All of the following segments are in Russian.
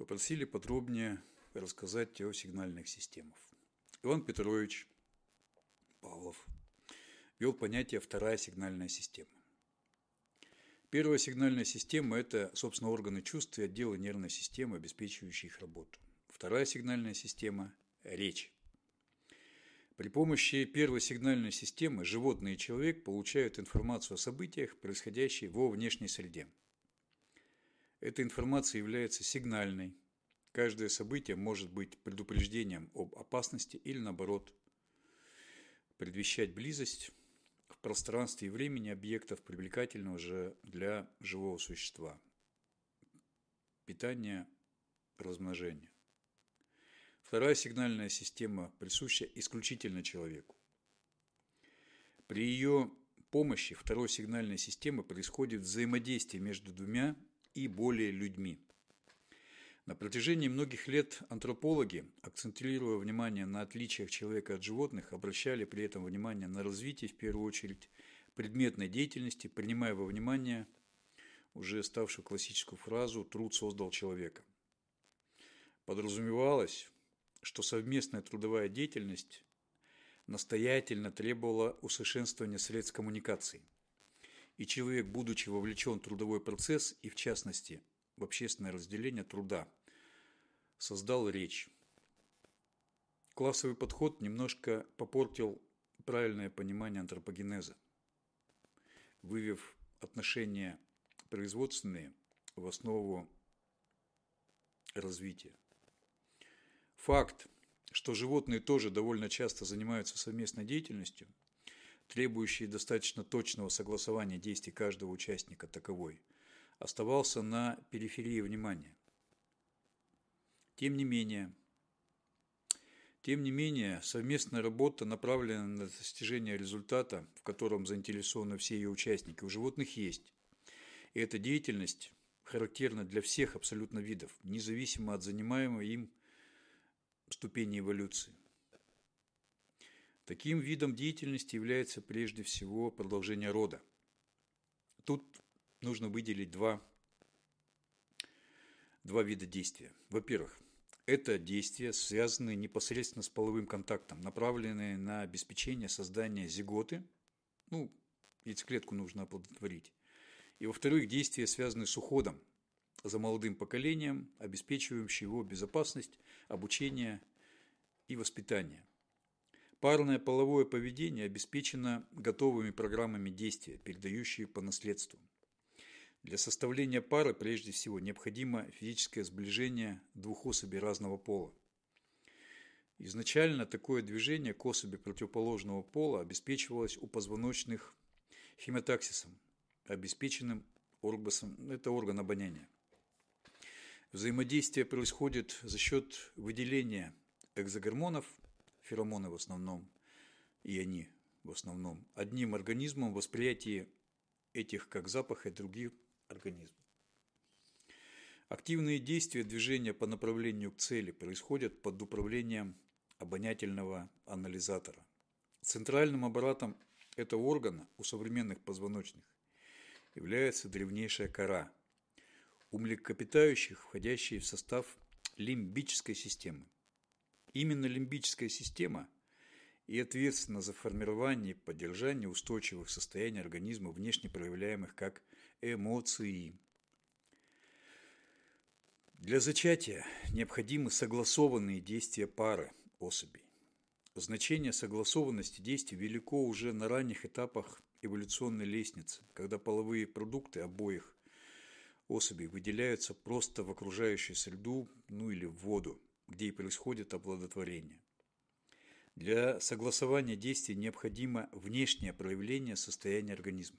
попросили подробнее рассказать о сигнальных системах. Иван Петрович Павлов ввел понятие «вторая сигнальная система». Первая сигнальная система – это, собственно, органы чувств и отделы нервной системы, обеспечивающие их работу. Вторая сигнальная система – речь. При помощи первой сигнальной системы животные и человек получают информацию о событиях, происходящих во внешней среде. Эта информация является сигнальной. Каждое событие может быть предупреждением об опасности или, наоборот, предвещать близость в пространстве и времени объектов, привлекательного же для живого существа. Питание, размножение. Вторая сигнальная система присуща исключительно человеку. При ее помощи второй сигнальной системы происходит взаимодействие между двумя и более людьми. На протяжении многих лет антропологи, акцентируя внимание на отличиях человека от животных, обращали при этом внимание на развитие, в первую очередь, предметной деятельности, принимая во внимание уже ставшую классическую фразу «труд создал человека». Подразумевалось, что совместная трудовая деятельность настоятельно требовала усовершенствования средств коммуникации. И человек, будучи вовлечен в трудовой процесс и, в частности, в общественное разделение труда, создал речь. Классовый подход немножко попортил правильное понимание антропогенеза, вывев отношения производственные в основу развития. Факт, что животные тоже довольно часто занимаются совместной деятельностью, требующей достаточно точного согласования действий каждого участника таковой, оставался на периферии внимания. Тем не менее, тем не менее, совместная работа, направленная на достижение результата, в котором заинтересованы все ее участники, у животных есть. И эта деятельность характерна для всех абсолютно видов, независимо от занимаемой им ступени эволюции. Таким видом деятельности является прежде всего продолжение рода. Тут нужно выделить два, два вида действия. Во-первых, это действия, связанные непосредственно с половым контактом, направленные на обеспечение создания зиготы, ну, яйцеклетку нужно оплодотворить. И во-вторых, действия, связанные с уходом за молодым поколением, обеспечивающим его безопасность, обучение и воспитание. Парное половое поведение обеспечено готовыми программами действия, передающие по наследству. Для составления пары прежде всего необходимо физическое сближение двух особей разного пола. Изначально такое движение к особи противоположного пола обеспечивалось у позвоночных хематаксисом, обеспеченным оргбасом, это орган обоняния. Взаимодействие происходит за счет выделения экзогормонов, феромоны в основном, и они в основном, одним организмом восприятие этих как запах и других организмов. Активные действия движения по направлению к цели происходят под управлением обонятельного анализатора. Центральным аппаратом этого органа у современных позвоночных является древнейшая кора, у млекопитающих, входящие в состав лимбической системы. Именно лимбическая система и ответственна за формирование и поддержание устойчивых состояний организма, внешне проявляемых как эмоции. Для зачатия необходимы согласованные действия пары особей. Значение согласованности действий велико уже на ранних этапах эволюционной лестницы, когда половые продукты обоих особей выделяются просто в окружающую среду, ну или в воду где и происходит оплодотворение. Для согласования действий необходимо внешнее проявление состояния организма.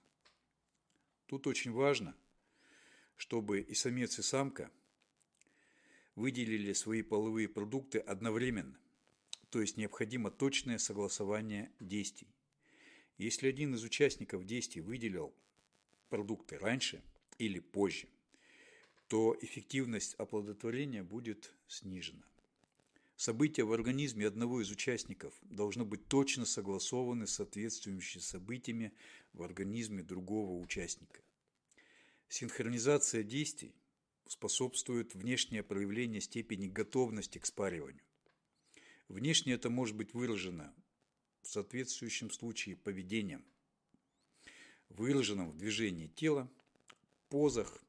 Тут очень важно, чтобы и самец, и самка выделили свои половые продукты одновременно, то есть необходимо точное согласование действий. Если один из участников действий выделил продукты раньше или позже, то эффективность оплодотворения будет снижена. События в организме одного из участников должны быть точно согласованы с соответствующими событиями в организме другого участника. Синхронизация действий способствует внешнее проявление степени готовности к спариванию. Внешне это может быть выражено в соответствующем случае поведением, выраженном в движении тела, позах,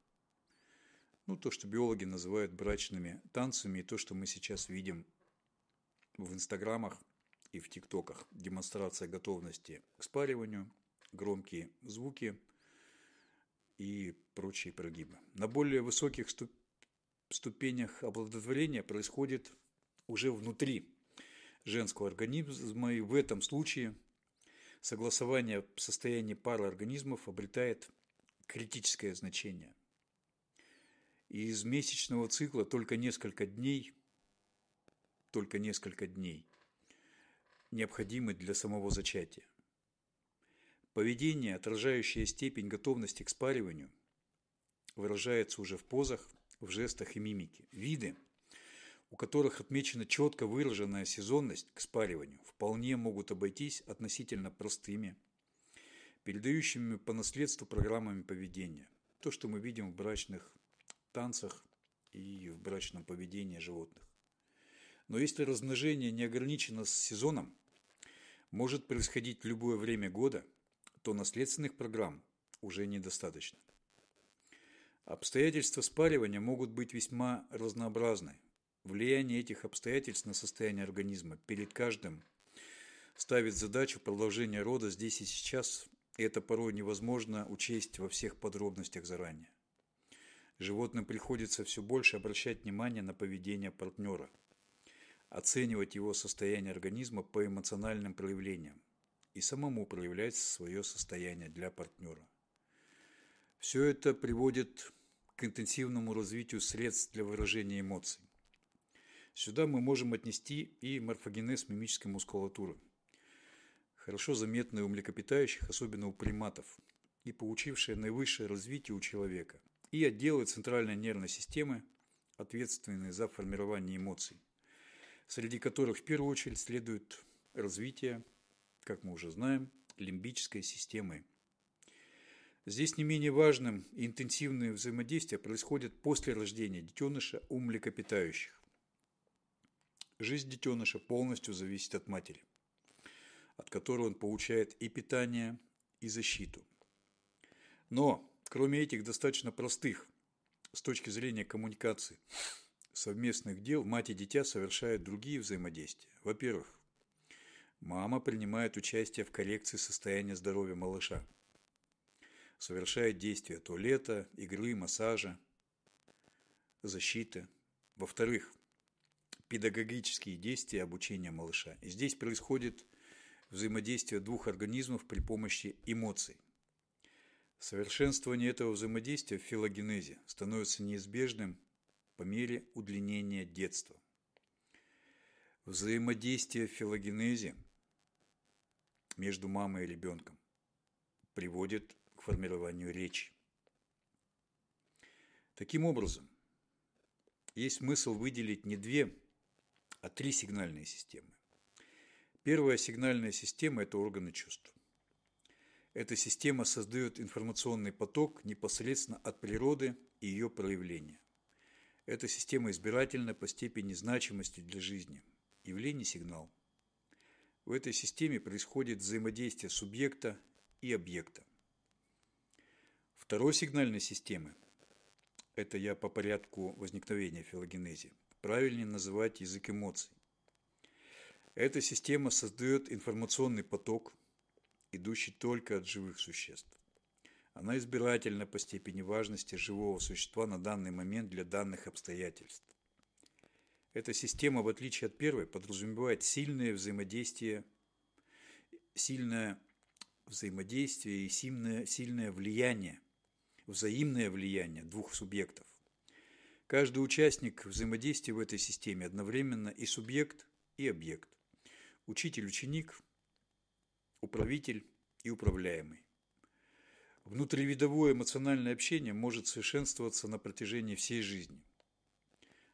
ну, то, что биологи называют брачными танцами, и то, что мы сейчас видим в инстаграмах и в тиктоках. Демонстрация готовности к спариванию, громкие звуки и прочие прогибы. На более высоких ступенях оплодотворения происходит уже внутри женского организма, и в этом случае согласование состояния пары организмов обретает критическое значение. Из месячного цикла только несколько дней, только несколько дней необходимы для самого зачатия. Поведение, отражающее степень готовности к спариванию, выражается уже в позах, в жестах и мимике. Виды – у которых отмечена четко выраженная сезонность к спариванию, вполне могут обойтись относительно простыми, передающими по наследству программами поведения. То, что мы видим в брачных танцах и в брачном поведении животных. Но если размножение не ограничено с сезоном, может происходить любое время года, то наследственных программ уже недостаточно. Обстоятельства спаривания могут быть весьма разнообразны, Влияние этих обстоятельств на состояние организма перед каждым ставит задачу продолжения рода здесь и сейчас, и это порой невозможно учесть во всех подробностях заранее. Животным приходится все больше обращать внимание на поведение партнера, оценивать его состояние организма по эмоциональным проявлениям и самому проявлять свое состояние для партнера. Все это приводит к интенсивному развитию средств для выражения эмоций. Сюда мы можем отнести и морфогенез мимической мускулатуры, хорошо заметный у млекопитающих, особенно у приматов, и получившее наивысшее развитие у человека, и отделы центральной нервной системы, ответственные за формирование эмоций, среди которых в первую очередь следует развитие, как мы уже знаем, лимбической системы. Здесь не менее важным и интенсивное взаимодействие происходит после рождения детеныша у млекопитающих. Жизнь детеныша полностью зависит от матери, от которой он получает и питание, и защиту. Но, кроме этих достаточно простых с точки зрения коммуникации совместных дел, мать и дитя совершают другие взаимодействия. Во-первых, мама принимает участие в коррекции состояния здоровья малыша, совершает действия туалета, игры, массажа, защиты. Во-вторых, педагогические действия обучения малыша. И здесь происходит взаимодействие двух организмов при помощи эмоций. Совершенствование этого взаимодействия в филогенезе становится неизбежным по мере удлинения детства. Взаимодействие в филогенезе между мамой и ребенком приводит к формированию речи. Таким образом, есть смысл выделить не две а три сигнальные системы. Первая сигнальная система – это органы чувств. Эта система создает информационный поток непосредственно от природы и ее проявления. Эта система избирательна по степени значимости для жизни. Явление – сигнал. В этой системе происходит взаимодействие субъекта и объекта. Второй сигнальной системы – это я по порядку возникновения филогенезии правильнее называть язык эмоций. Эта система создает информационный поток, идущий только от живых существ. Она избирательна по степени важности живого существа на данный момент для данных обстоятельств. Эта система, в отличие от первой, подразумевает сильное взаимодействие, сильное взаимодействие и сильное, сильное влияние, взаимное влияние двух субъектов. Каждый участник взаимодействия в этой системе одновременно и субъект, и объект. Учитель-ученик, управитель и управляемый. Внутривидовое эмоциональное общение может совершенствоваться на протяжении всей жизни.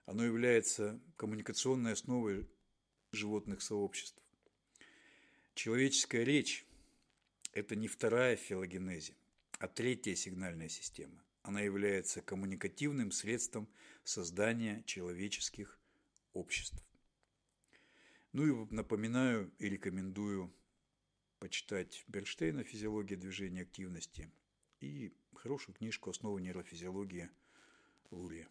Оно является коммуникационной основой животных сообществ. Человеческая речь – это не вторая филогенезе, а третья сигнальная система. Она является коммуникативным средством создания человеческих обществ. Ну и напоминаю и рекомендую почитать Бернштейна «Физиология движения активности» и хорошую книжку «Основы нейрофизиологии» Лурия.